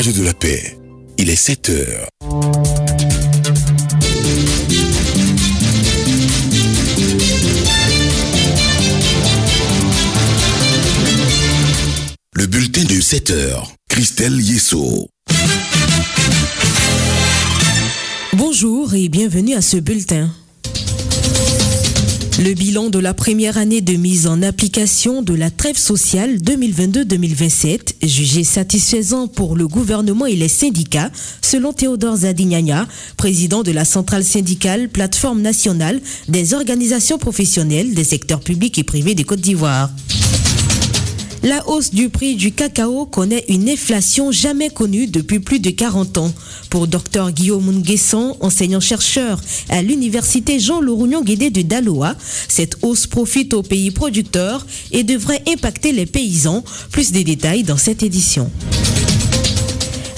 De la Paix. Il est 7 heures. Le bulletin de 7 heures. Christelle Yesso. Bonjour et bienvenue à ce bulletin. Le bilan de la première année de mise en application de la trêve sociale 2022-2027, jugé satisfaisant pour le gouvernement et les syndicats, selon Théodore Zadignagna, président de la centrale syndicale Plateforme nationale des organisations professionnelles des secteurs publics et privés des Côte d'Ivoire. La hausse du prix du cacao connaît une inflation jamais connue depuis plus de 40 ans. Pour Dr Guillaume Nguesson, enseignant-chercheur à l'université Jean Lourougnon Guédé de Daloa, cette hausse profite aux pays producteurs et devrait impacter les paysans. Plus de détails dans cette édition.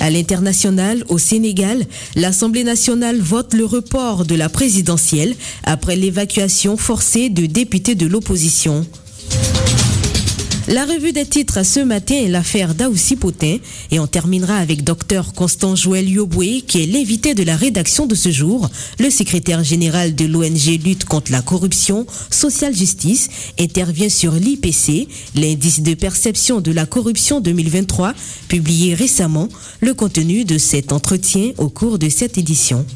À l'international, au Sénégal, l'Assemblée nationale vote le report de la présidentielle après l'évacuation forcée de députés de l'opposition. La revue des titres ce matin est l'affaire Daoussi Potin et on terminera avec Dr Constant Joël Yoboué qui est l'invité de la rédaction de ce jour. Le secrétaire général de l'ONG Lutte contre la corruption, Social Justice, intervient sur l'IPC, l'indice de perception de la corruption 2023, publié récemment, le contenu de cet entretien au cours de cette édition.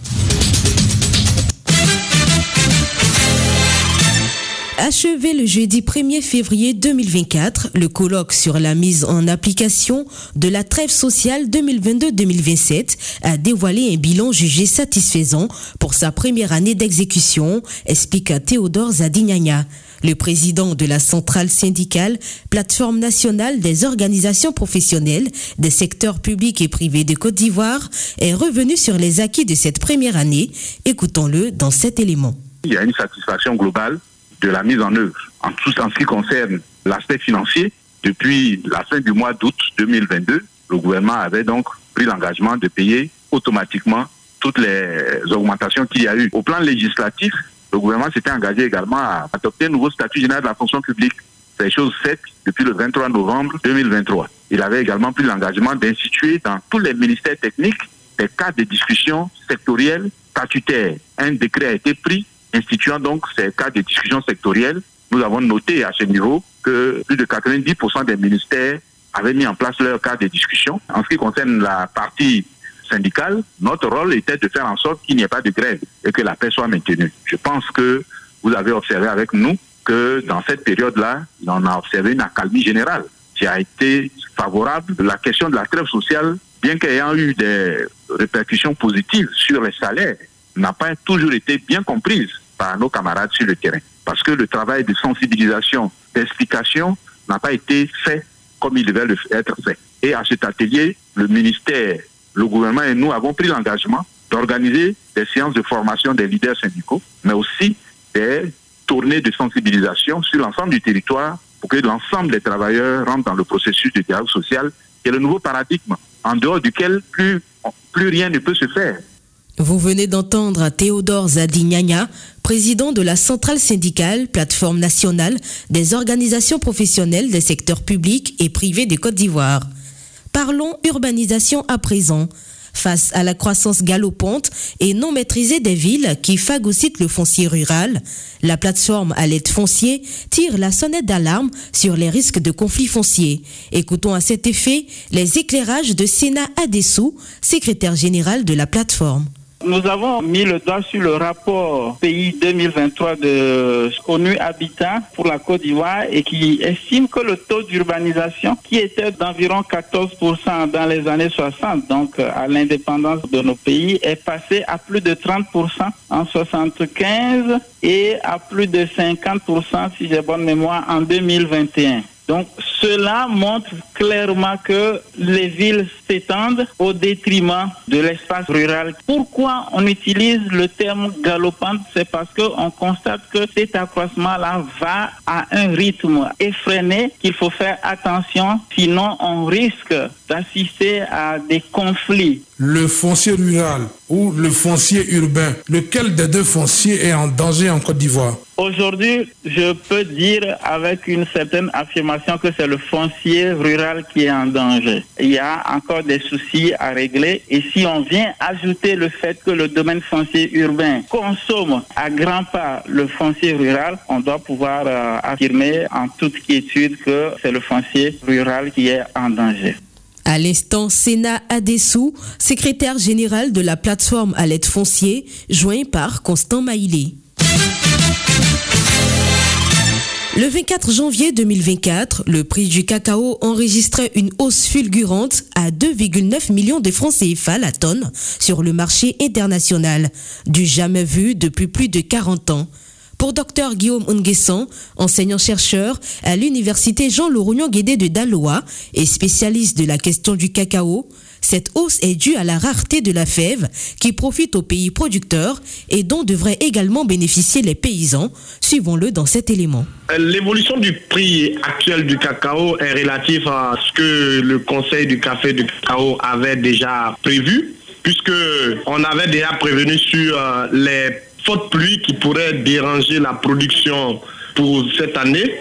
Achevé le jeudi 1er février 2024, le colloque sur la mise en application de la trêve sociale 2022-2027 a dévoilé un bilan jugé satisfaisant pour sa première année d'exécution, explique Théodore Zadignagna. Le président de la centrale syndicale, plateforme nationale des organisations professionnelles des secteurs publics et privés de Côte d'Ivoire, est revenu sur les acquis de cette première année. Écoutons-le dans cet élément. Il y a une satisfaction globale de la mise en œuvre. En tout ce qui concerne l'aspect financier, depuis la fin du mois d'août 2022, le gouvernement avait donc pris l'engagement de payer automatiquement toutes les augmentations qu'il y a eu. Au plan législatif, le gouvernement s'était engagé également à adopter un nouveau statut général de la fonction publique. C'est chose faite depuis le 23 novembre 2023. Il avait également pris l'engagement d'instituer dans tous les ministères techniques des cas de discussion sectorielles statutaires. Un décret a été pris instituant donc ces cas de discussion sectorielle, nous avons noté à ce niveau que plus de 90% des ministères avaient mis en place leur cas de discussion. En ce qui concerne la partie syndicale, notre rôle était de faire en sorte qu'il n'y ait pas de grève et que la paix soit maintenue. Je pense que vous avez observé avec nous que dans cette période-là, on a observé une accalmie générale qui a été favorable. La question de la trêve sociale, bien qu'ayant eu des répercussions positives sur les salaires, n'a pas toujours été bien comprise par nos camarades sur le terrain. Parce que le travail de sensibilisation, d'explication n'a pas été fait comme il devait être fait. Et à cet atelier, le ministère, le gouvernement et nous avons pris l'engagement d'organiser des séances de formation des leaders syndicaux, mais aussi des tournées de sensibilisation sur l'ensemble du territoire pour que l'ensemble des travailleurs rentrent dans le processus de dialogue social, qui est le nouveau paradigme, en dehors duquel plus, plus rien ne peut se faire. Vous venez d'entendre Théodore Zadignagna, président de la centrale syndicale, plateforme nationale des organisations professionnelles des secteurs publics et privés de Côte d'Ivoire. Parlons urbanisation à présent. Face à la croissance galopante et non maîtrisée des villes qui phagocytent le foncier rural, la plateforme à l'aide foncier tire la sonnette d'alarme sur les risques de conflits fonciers. Écoutons à cet effet les éclairages de Sénat Adessou, secrétaire général de la plateforme. Nous avons mis le doigt sur le rapport pays 2023 de ONU Habitat pour la Côte d'Ivoire et qui estime que le taux d'urbanisation qui était d'environ 14% dans les années 60, donc à l'indépendance de nos pays, est passé à plus de 30% en 75 et à plus de 50% si j'ai bonne mémoire en 2021. Donc cela montre clairement que les villes s'étendent au détriment de l'espace rural. Pourquoi on utilise le terme galopante? C'est parce qu'on constate que cet accroissement-là va à un rythme effréné qu'il faut faire attention, sinon on risque d'assister à des conflits. Le foncier rural ou le foncier urbain, lequel des deux fonciers est en danger en Côte d'Ivoire? Aujourd'hui, je peux dire avec une certaine affirmation que c'est le foncier rural qui est en danger. Il y a encore des soucis à régler et si on vient ajouter le fait que le domaine foncier urbain consomme à grands pas le foncier rural, on doit pouvoir euh, affirmer en toute quiétude que c'est le foncier rural qui est en danger. À l'instant, Sénat Adessou, secrétaire général de la plateforme à l'aide foncier, joint par Constant Maïlé. Le 24 janvier 2024, le prix du cacao enregistrait une hausse fulgurante à 2,9 millions de francs CFA la tonne sur le marché international, du jamais vu depuis plus de 40 ans. Pour Dr Guillaume Unguesson, enseignant-chercheur à l'université Jean-Laurent Guédé de Daloa et spécialiste de la question du cacao, cette hausse est due à la rareté de la fève qui profite aux pays producteurs et dont devraient également bénéficier les paysans. Suivons-le dans cet élément. L'évolution du prix actuel du cacao est relative à ce que le Conseil du café du cacao avait déjà prévu, puisque on avait déjà prévenu sur euh, les fortes pluies qui pourraient déranger la production pour cette année.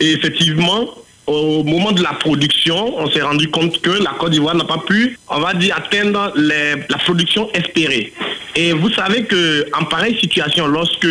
Et effectivement, au moment de la production, on s'est rendu compte que la Côte d'Ivoire n'a pas pu, on va dire, atteindre la production espérée. Et vous savez que en pareille situation, lorsque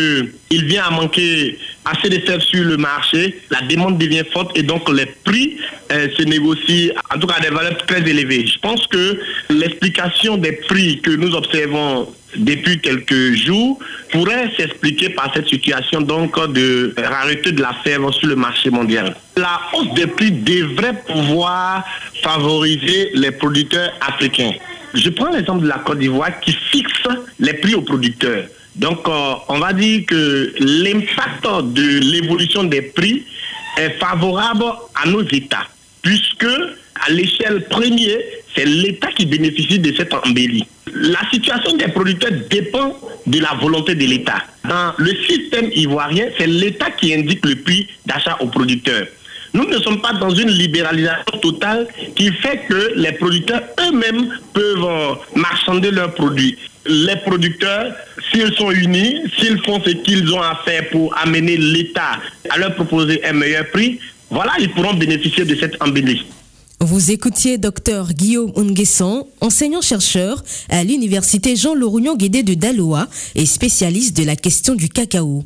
il vient à manquer assez de sel sur le marché, la demande devient forte et donc les prix euh, se négocient en tout cas à des valeurs très élevées. Je pense que l'explication des prix que nous observons depuis quelques jours pourrait s'expliquer par cette situation donc de rareté de la fève sur le marché mondial. La hausse des prix devrait pouvoir favoriser les producteurs africains. Je prends l'exemple de la Côte d'Ivoire qui fixe les prix aux producteurs. Donc, euh, on va dire que l'impact de l'évolution des prix est favorable à nos États, puisque à l'échelle première, c'est l'État qui bénéficie de cette embellie. La situation des producteurs dépend de la volonté de l'État. Dans le système ivoirien, c'est l'État qui indique le prix d'achat aux producteurs. Nous ne sommes pas dans une libéralisation totale qui fait que les producteurs eux-mêmes peuvent euh, marchander leurs produits. Les producteurs, s'ils sont unis, s'ils font ce qu'ils ont à faire pour amener l'État à leur proposer un meilleur prix, voilà, ils pourront bénéficier de cette embellie. Vous écoutiez Dr Guillaume Unguesson, enseignant-chercheur à l'université Jean-Laurent Guédé de Daloa et spécialiste de la question du cacao.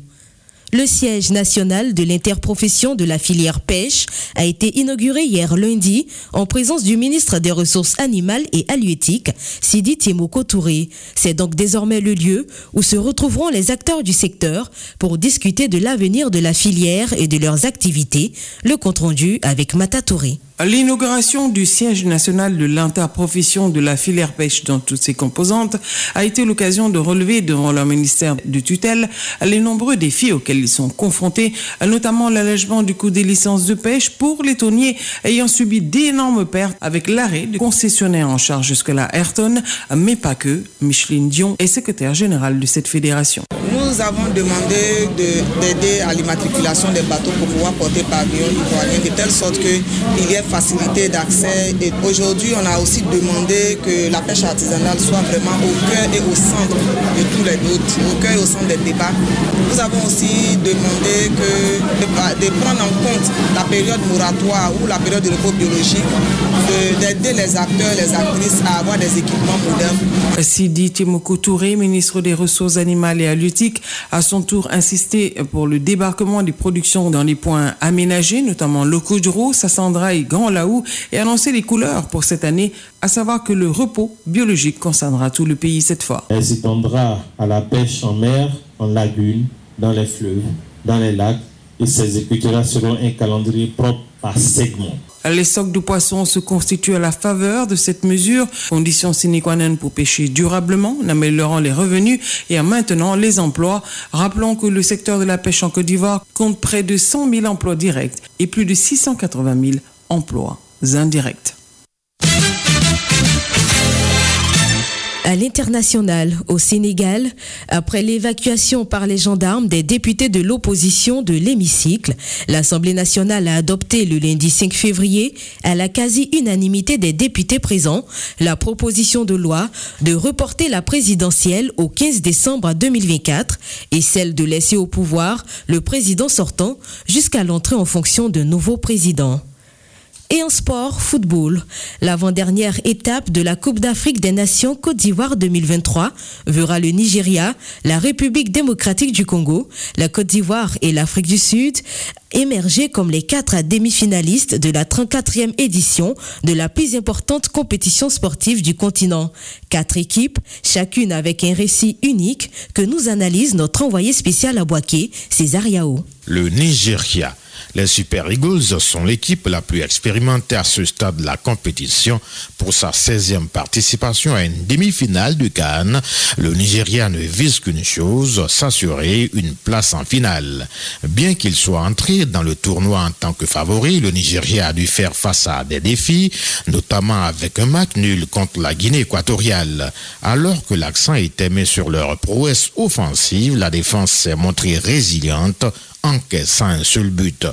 Le siège national de l'interprofession de la filière pêche a été inauguré hier lundi en présence du ministre des Ressources animales et halieutiques, Sidi Timoko Touré. C'est donc désormais le lieu où se retrouveront les acteurs du secteur pour discuter de l'avenir de la filière et de leurs activités. Le compte rendu avec Mata Touré. L'inauguration du siège national de l'interprofession de la filière pêche dans toutes ses composantes a été l'occasion de relever devant leur ministère de tutelle les nombreux défis auxquels ils sont confrontés, notamment l'allègement du coût des licences de pêche pour les tonniers ayant subi d'énormes pertes avec l'arrêt du concessionnaire en charge jusque-là Ayrton, mais pas que. Micheline Dion est secrétaire générale de cette fédération. Nous avons demandé d'aider à l'immatriculation des bateaux pour pouvoir porter pavillon ivoirien de telle sorte qu'il y ait facilité d'accès. Et aujourd'hui, on a aussi demandé que la pêche artisanale soit vraiment au cœur et au centre de tous les doutes, au cœur et au centre des débats. Nous avons aussi demandé que, de, prendre en compte la période moratoire ou la période de repos biologique, d'aider les acteurs, les actrices à avoir des équipements modernes. Sidi Timoko Touré, ministre des Ressources animales et halieutiques, a son tour insisté pour le débarquement des productions dans les points aménagés, notamment Locodro, Sassandra et Grand Laou, et annoncé les couleurs pour cette année, à savoir que le repos biologique concernera tout le pays cette fois. Elle s'étendra à la pêche en mer, en lagune, dans les fleuves, dans les lacs, et ces écouteurs seront un calendrier propre par segment. Les stocks de poissons se constituent à la faveur de cette mesure, condition sine qua non pour pêcher durablement, en améliorant les revenus et en maintenant les emplois. Rappelons que le secteur de la pêche en Côte d'Ivoire compte près de 100 000 emplois directs et plus de 680 000 emplois indirects. À l'international, au Sénégal, après l'évacuation par les gendarmes des députés de l'opposition de l'hémicycle, l'Assemblée nationale a adopté le lundi 5 février, à la quasi-unanimité des députés présents, la proposition de loi de reporter la présidentielle au 15 décembre 2024 et celle de laisser au pouvoir le président sortant jusqu'à l'entrée en fonction d'un nouveau président. Et en sport, football, l'avant-dernière étape de la Coupe d'Afrique des Nations Côte d'Ivoire 2023 verra le Nigeria, la République démocratique du Congo, la Côte d'Ivoire et l'Afrique du Sud émerger comme les quatre demi-finalistes de la 34e édition de la plus importante compétition sportive du continent. Quatre équipes, chacune avec un récit unique que nous analyse notre envoyé spécial à Boaké, César Yao. Le Nigeria les Super Eagles sont l'équipe la plus expérimentée à ce stade de la compétition pour sa 16e participation à une demi-finale du Cannes. Le Nigeria ne vise qu'une chose, s'assurer une place en finale. Bien qu'il soit entré dans le tournoi en tant que favori, le Nigeria a dû faire face à des défis, notamment avec un match nul contre la Guinée équatoriale. Alors que l'accent était mis sur leur prouesse offensive, la défense s'est montrée résiliente encaissant un seul but.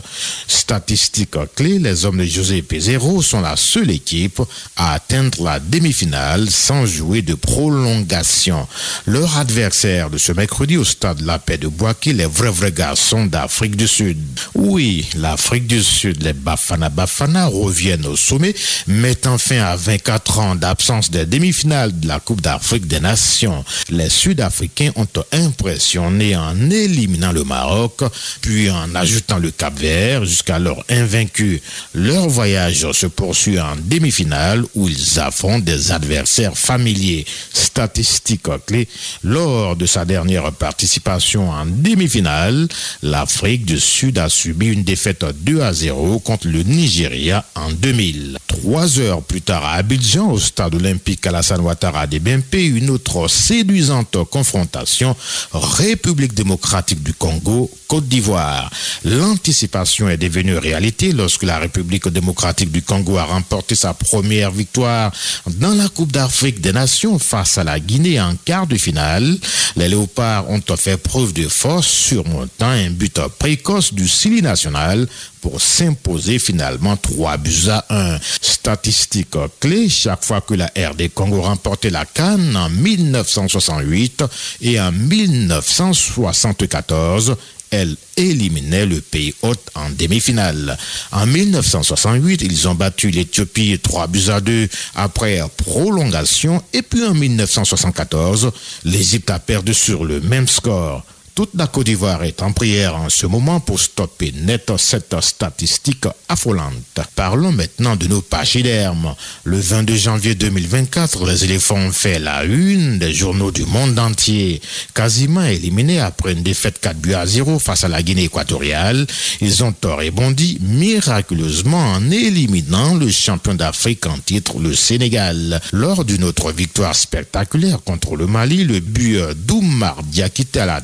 Statistique clé, les hommes de José Pizarro sont la seule équipe à atteindre la demi-finale sans jouer de prolongation. Leur adversaire de ce mercredi au stade La Paix de Boaké, les vrais vrais garçons d'Afrique du Sud. Oui, l'Afrique du Sud, les Bafana Bafana reviennent au sommet, mettant fin à 24 ans d'absence des demi-finales de la Coupe d'Afrique des Nations. Les Sud-Africains ont impressionné en éliminant le Maroc puis en ajoutant le Cap Vert jusqu'alors invaincu. Leur voyage se poursuit en demi-finale où ils affrontent des adversaires familiers. Statistiques clés, lors de sa dernière participation en demi-finale, l'Afrique du Sud a subi une défaite 2 à 0 contre le Nigeria en 2000. Trois heures plus tard à Abidjan, au stade olympique Alassane Ouattara de BMP, une autre séduisante confrontation République démocratique du Congo, Côte d'Ivoire. L'anticipation est devenue réalité lorsque la République démocratique du Congo a remporté sa première victoire dans la Coupe d'Afrique des Nations face à la Guinée en quart de finale. Les Léopards ont fait preuve de force surmontant un but précoce du Sili national pour s'imposer finalement 3 buts à 1. Statistique clé, chaque fois que la RD Congo remportait la Cannes en 1968 et en 1974, elle éliminait le pays hôte en demi-finale. En 1968, ils ont battu l'Éthiopie 3 buts à 2 après prolongation et puis en 1974, l'Égypte a perdu sur le même score. Toute la Côte d'Ivoire est en prière en ce moment pour stopper net cette statistique affolante. Parlons maintenant de nos pachydermes. Le 22 janvier 2024, les éléphants ont fait la une des journaux du monde entier. Quasiment éliminés après une défaite 4 buts à 0 face à la Guinée équatoriale, ils ont rebondi miraculeusement en éliminant le champion d'Afrique en titre, le Sénégal. Lors d'une autre victoire spectaculaire contre le Mali, le but d'Oumar Diakité à la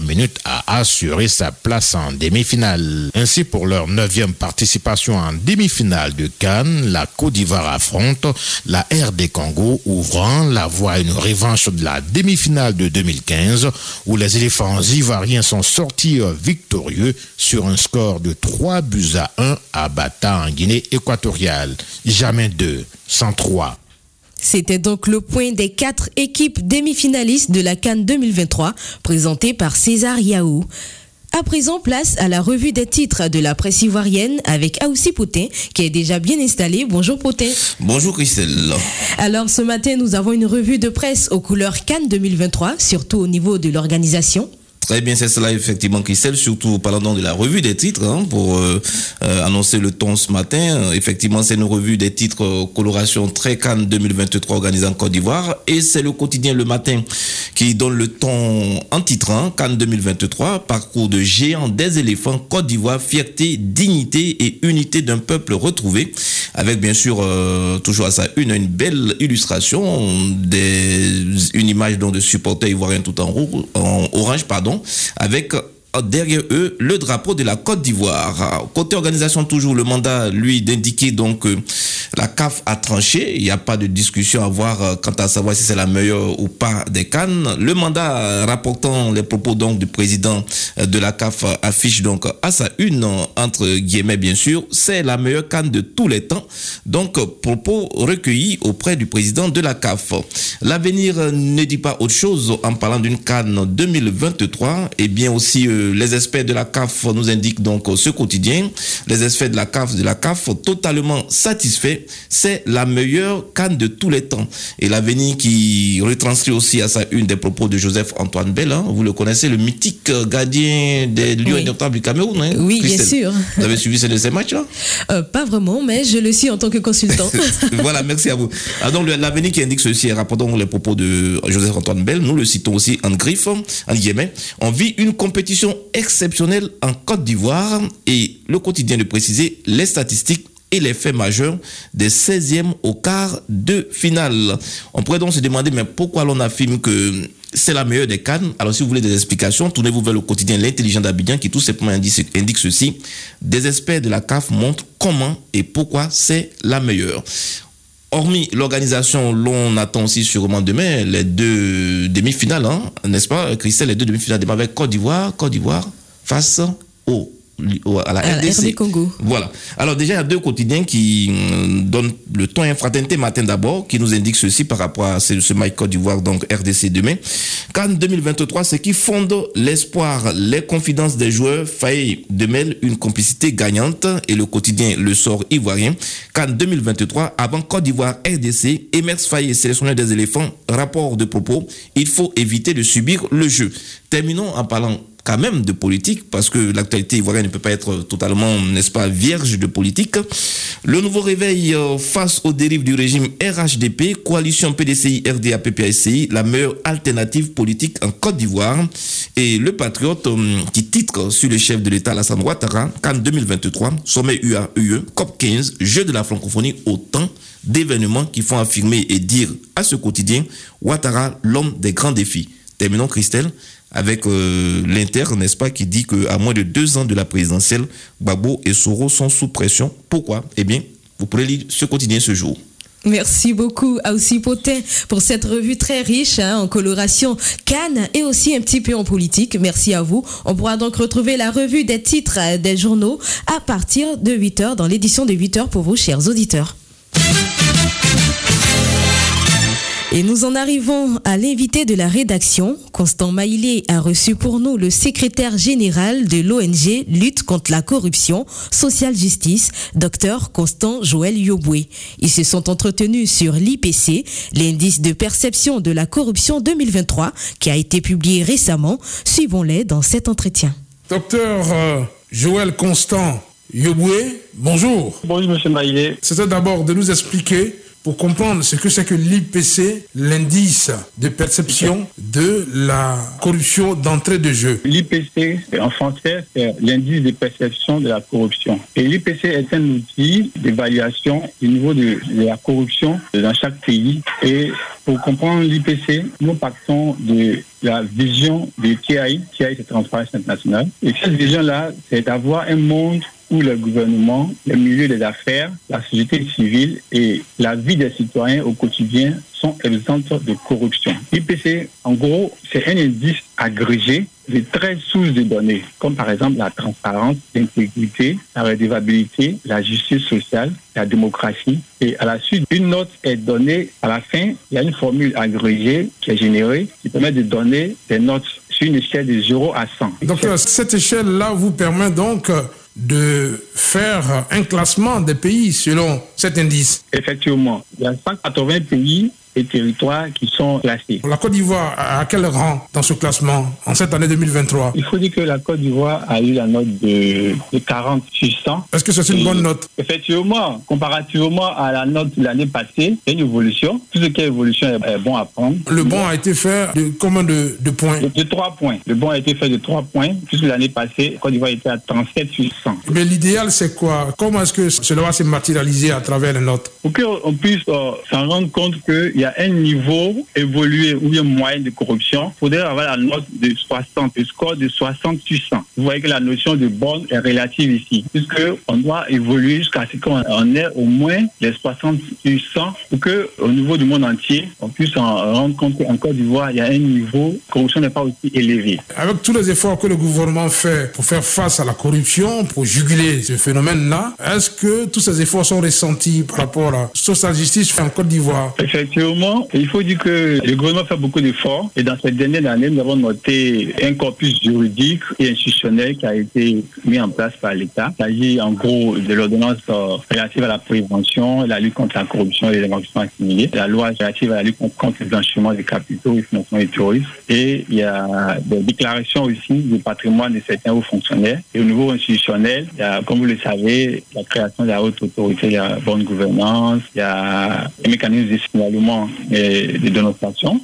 minute a assuré sa place en demi-finale. Ainsi, pour leur neuvième participation en demi-finale de Cannes, la Côte d'Ivoire affronte la RD Congo, ouvrant la voie à une revanche de la demi-finale de 2015, où les éléphants ivoiriens sont sortis victorieux sur un score de 3 buts à 1 à Bata en Guinée équatoriale. Jamais 2, 103. C'était donc le point des quatre équipes demi-finalistes de la Cannes 2023, présentées par César Yaou. À présent, place à la revue des titres de la presse ivoirienne avec Aoussi Potin, qui est déjà bien installé. Bonjour Potin. Bonjour Christelle. Alors ce matin, nous avons une revue de presse aux couleurs Cannes 2023, surtout au niveau de l'organisation. Très bien, c'est cela effectivement, Christelle, surtout parlant de la revue des titres, hein, pour euh, euh, annoncer le ton ce matin. Effectivement, c'est une revue des titres euh, coloration très Cannes 2023 organisée en Côte d'Ivoire et c'est le quotidien Le Matin qui donne le ton en titrant Cannes 2023, parcours de géants des éléphants, Côte d'Ivoire, fierté, dignité et unité d'un peuple retrouvé, avec bien sûr toujours à sa une une belle illustration, des, une image donc de supporters ivoiriens tout en, rouge, en orange, pardon avec derrière eux le drapeau de la Côte d'Ivoire. Côté organisation, toujours le mandat, lui, d'indiquer donc que la CAF a tranché. Il n'y a pas de discussion à voir quant à savoir si c'est la meilleure ou pas des Cannes. Le mandat rapportant les propos donc du président de la CAF affiche donc à sa une, entre guillemets bien sûr, c'est la meilleure Cannes de tous les temps. Donc, propos recueillis auprès du président de la CAF. L'avenir ne dit pas autre chose en parlant d'une Cannes 2023 et bien aussi que les experts de la CAF nous indiquent donc ce quotidien, les experts de la CAF de la CAF totalement satisfaits, c'est la meilleure canne de tous les temps. Et l'avenir qui retranscrit aussi à sa une des propos de Joseph Antoine Bell, hein. vous le connaissez, le mythique gardien des Lions oui. du Cameroun. Hein, oui, bien sûr. Vous avez suivi ces, ces matchs-là euh, Pas vraiment, mais je le suis en tant que consultant. voilà, merci à vous. Alors, ah, l'avenir qui indique ceci, rapportons les propos de Joseph Antoine Bell, nous le citons aussi en griffe, en guillemets. On vit une compétition exceptionnelle en Côte d'Ivoire et le quotidien de préciser les statistiques et les faits majeurs des 16e au quart de finale. On pourrait donc se demander, mais pourquoi l'on affirme que c'est la meilleure des cannes? Alors, si vous voulez des explications, tournez-vous vers le quotidien L'intelligent d'Abidjan qui tout simplement indique, indique ceci. Des experts de la CAF montrent comment et pourquoi c'est la meilleure. Hormis l'organisation, l'on attend aussi sûrement demain les deux demi-finales, hein, n'est-ce pas, Christelle, les deux demi-finales demain avec Côte d'Ivoire, Côte d'Ivoire face au à la RDC. Congo. Voilà. Alors déjà, il y a deux quotidiens qui euh, donnent le ton infraternité matin d'abord, qui nous indiquent ceci par rapport à ce, ce Mike Côte d'Ivoire, donc RDC demain. Qu'en 2023, ce qui fonde l'espoir, les confidences des joueurs, faillit de mêler une complicité gagnante et le quotidien Le Sort ivoirien. Qu'en 2023, avant Côte d'Ivoire RDC, Emers Faye, sélectionneur des éléphants, rapport de propos, il faut éviter de subir le jeu. Terminons en parlant quand même de politique, parce que l'actualité ivoirienne ne peut pas être totalement, n'est-ce pas, vierge de politique. Le nouveau réveil euh, face aux dérives du régime RHDP, coalition PDCI, RDA, PPACI, la meilleure alternative politique en Côte d'Ivoire. Et le patriote euh, qui titre sur le chef de l'État, Alassane Ouattara, qu'en 2023, sommet UAE, COP 15, jeu de la francophonie, autant d'événements qui font affirmer et dire à ce quotidien Ouattara, l'homme des grands défis. Terminons, Christelle avec euh, l'Inter, n'est-ce pas, qui dit qu'à moins de deux ans de la présidentielle, Babo et Soro sont sous pression. Pourquoi? Eh bien, vous pourrez lire ce quotidien ce jour. Merci beaucoup à aussi Potin pour cette revue très riche hein, en coloration Cannes et aussi un petit peu en politique. Merci à vous. On pourra donc retrouver la revue des titres euh, des journaux à partir de 8h dans l'édition de 8h pour vous, chers auditeurs. Et nous en arrivons à l'invité de la rédaction. Constant Maïlé a reçu pour nous le secrétaire général de l'ONG Lutte contre la corruption, Social Justice, Dr Constant Joël Yoboué. Ils se sont entretenus sur l'IPC, l'indice de perception de la corruption 2023, qui a été publié récemment. Suivons-les dans cet entretien. Docteur euh, Joël Constant Yoboué, bonjour. Bonjour, monsieur Maïlé. C'était d'abord de nous expliquer pour comprendre ce que c'est que l'IPC, l'indice de perception de la corruption d'entrée de jeu. L'IPC, en français, c'est l'indice de perception de la corruption. Et l'IPC est un outil d'évaluation du niveau de, la corruption dans chaque pays. Et pour comprendre l'IPC, nous partons de la vision de TI, TI c'est Transparence Internationale. Et cette vision-là, c'est d'avoir un monde où le gouvernement, le milieu des affaires, la société civile et la vie des citoyens au quotidien sont exemptes de corruption. L'IPC, en gros, c'est un indice agrégé de 13 sources de données, comme par exemple la transparence, l'intégrité, la redevabilité, la justice sociale, la démocratie. Et à la suite, une note est donnée à la fin. Il y a une formule agrégée qui est générée qui permet de donner des notes sur une échelle de 0 à 100. Donc, cette échelle-là vous permet donc de faire un classement des pays selon cet indice. Effectivement, il y a 180 pays et territoires qui sont classés. La Côte d'Ivoire, à quel rang dans ce classement en cette année 2023 Il faut dire que la Côte d'Ivoire a eu la note de, de 40 sur 100. Est-ce que c'est une bonne note? Effectivement, comparativement à la note de l'année passée, il y a une évolution. Tout ce qui est évolution est bon à prendre. Le bon a été fait de combien de, de points? De, 3 points. Le bon a été fait de 3 points, puisque l'année passée, la Côte d'Ivoire était à 37 sur 100. Mais l'idéal, c'est quoi? Comment est-ce que cela va se matérialiser à travers les notes? Pour qu'on puisse euh, s'en rendre compte qu'il y a un niveau évolué ou bien moyen de corruption, il faudrait avoir la note de 60, le score de 60 sur 100. Vous voyez que la notion de bonne est relative ici, puisqu'on doit évoluer jusqu'à ce qu'on ait au moins les 60 sur 100 pour qu'au niveau du monde entier, on puisse en rendre compte qu'en Côte d'Ivoire, il y a un niveau de corruption n'est pas aussi élevé. Avec tous les efforts que le gouvernement fait pour faire face à la corruption, pour juguler ce phénomène-là, est-ce que tous ces efforts sont ressentis par rapport à la justice en Côte d'Ivoire? Effectivement, il faut dire que le gouvernement fait beaucoup d'efforts et dans cette dernière année, nous avons noté un corpus juridique et institutionnel qui a été mis en place par l'État. Il s'agit en gros de l'ordonnance euh, relative à la prévention, la lutte contre la corruption et les investissements assimilés, la loi relative à la lutte contre le blanchiment des capitaux et le financement du tourisme et il y a des déclarations aussi du patrimoine de certains hauts fonctionnaires. Et au niveau institutionnel, comme vous le savez, la création de la haute autorité la bonne gouvernance, il y a les mécanismes de signalement et de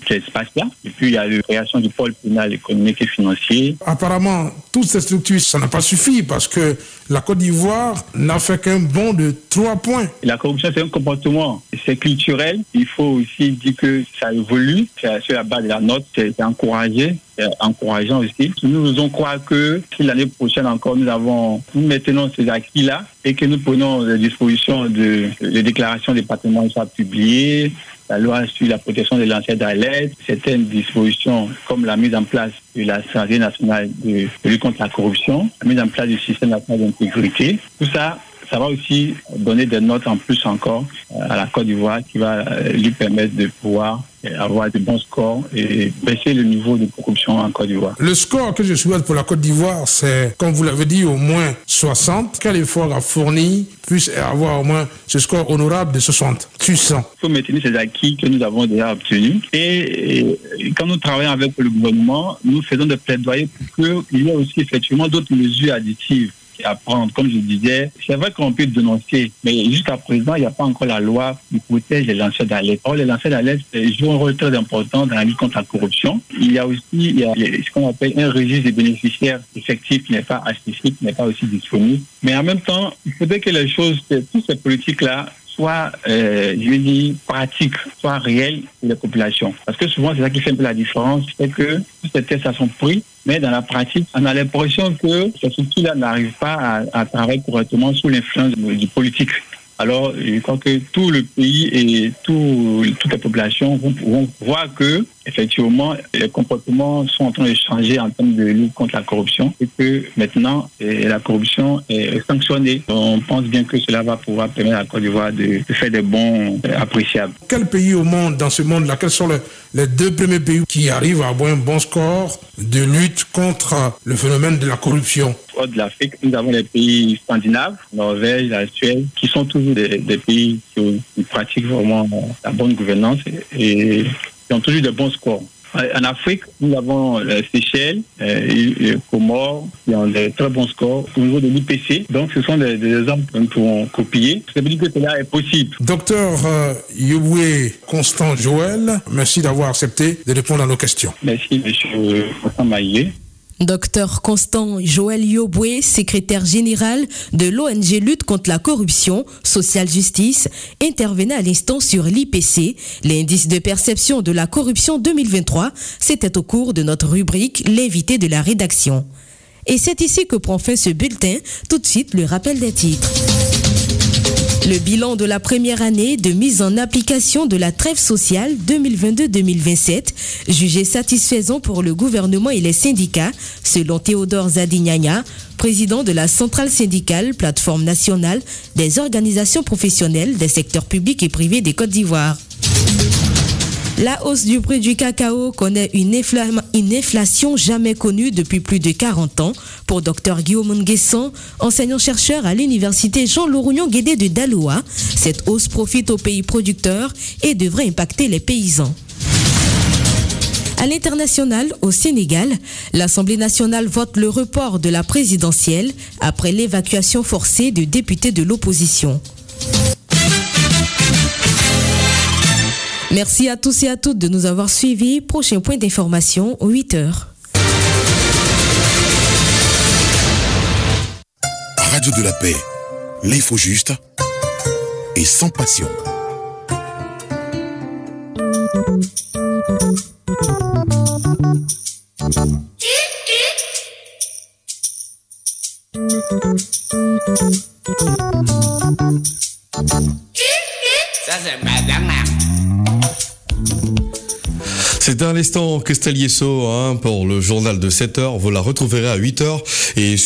qui se passe là. Et puis il y a la création du pôle pénal économique et financier. Apparemment, toutes ces structures, ça n'a pas suffi parce que la Côte d'Ivoire n'a fait qu'un bond de trois points. La corruption, c'est un comportement, c'est culturel. Il faut aussi dire que ça évolue. C'est sur la base de la note, c'est encouragé encourageant aussi. Nous nous croire que si l'année prochaine encore nous avons, nous maintenons ces acquis-là et que nous prenons les dispositions de, les déclarations des patrimoines soient publiées, la loi sur la protection des lanceurs d'alerte, certaines dispositions comme la mise en place de la stratégie nationale de, de lutte contre la corruption, la mise en place du système national d'intégrité. Tout ça, ça va aussi donner des notes en plus encore à la Côte d'Ivoire qui va lui permettre de pouvoir avoir de bons scores et baisser le niveau de corruption en Côte d'Ivoire. Le score que je souhaite pour la Côte d'Ivoire, c'est, comme vous l'avez dit, au moins 60. Quel effort a fourni puisse avoir au moins ce score honorable de 60 Tu sens. Il faut maintenir ces acquis que nous avons déjà obtenus. Et, et quand nous travaillons avec le gouvernement, nous faisons des plaidoyers pour qu'il y ait aussi effectivement d'autres mesures additives à prendre. Comme je disais, c'est vrai qu'on peut dénoncer, mais jusqu'à présent, il n'y a pas encore la loi qui protège les lanceurs d'alerte. Or, les lanceurs d'alerte jouent un rôle très important dans la lutte contre la corruption. Il y a aussi il y a ce qu'on appelle un registre des bénéficiaires effectifs qui n'est pas accessible, qui n'est pas aussi disponible. Mais en même temps, il faudrait que les choses, toutes ces politiques-là soit, euh, je dire, pratique, soit réelle pour les populations. Parce que souvent, c'est ça qui fait un peu la différence, c'est que tous ces tests sont pris, mais dans la pratique, on a l'impression que ces structures-là n'arrivent pas à, à, travailler correctement sous l'influence du politique. Alors, je crois que tout le pays et tout, toute la population vont, vont voir que effectivement, les comportements sont en train de changer en termes de lutte contre la corruption et que maintenant, la corruption est sanctionnée. On pense bien que cela va pouvoir permettre à la Côte d'Ivoire de, faire des bons appréciables. Quel pays au monde, dans ce monde-là, quels sont les, les, deux premiers pays qui arrivent à avoir un bon score de lutte contre le phénomène de la corruption? De l'Afrique, nous avons les pays scandinaves, Norvège, la Suède, qui sont toujours des, des pays qui, qui, pratiquent vraiment la bonne gouvernance et qui ont toujours de bons scores. En Afrique, nous avons les Seychelles, les Comores, qui ont des très bons scores au niveau de l'IPC. Donc, ce sont des, des, exemples que nous pouvons copier. Ça veut dire que cela est possible. Docteur euh, Constant Joël, merci d'avoir accepté de répondre à nos questions. Merci, monsieur Constant Maillé. Docteur Constant Joël Yoboué, secrétaire général de l'ONG Lutte contre la corruption, sociale justice, intervenait à l'instant sur l'IPC, l'indice de perception de la corruption 2023. C'était au cours de notre rubrique L'invité de la rédaction. Et c'est ici que prend fin ce bulletin. Tout de suite, le rappel des titres. Le bilan de la première année de mise en application de la trêve sociale 2022-2027, jugé satisfaisant pour le gouvernement et les syndicats, selon Théodore Zadignagna, président de la centrale syndicale, plateforme nationale des organisations professionnelles des secteurs publics et privés des Côtes d'Ivoire. La hausse du prix du cacao connaît une, infla une, inflation jamais connue depuis plus de 40 ans. Pour Dr Guillaume Nguesson, enseignant-chercheur à l'université Jean-Laurent Guédé de Daloa, cette hausse profite aux pays producteurs et devrait impacter les paysans. À l'international, au Sénégal, l'Assemblée nationale vote le report de la présidentielle après l'évacuation forcée de députés de l'opposition. Merci à tous et à toutes de nous avoir suivis. Prochain point d'information, 8 heures. Radio de la paix, l'info juste et sans passion. C'est un l'instant Cristel Yesso hein, pour le journal de 7h. Vous la retrouverez à 8h et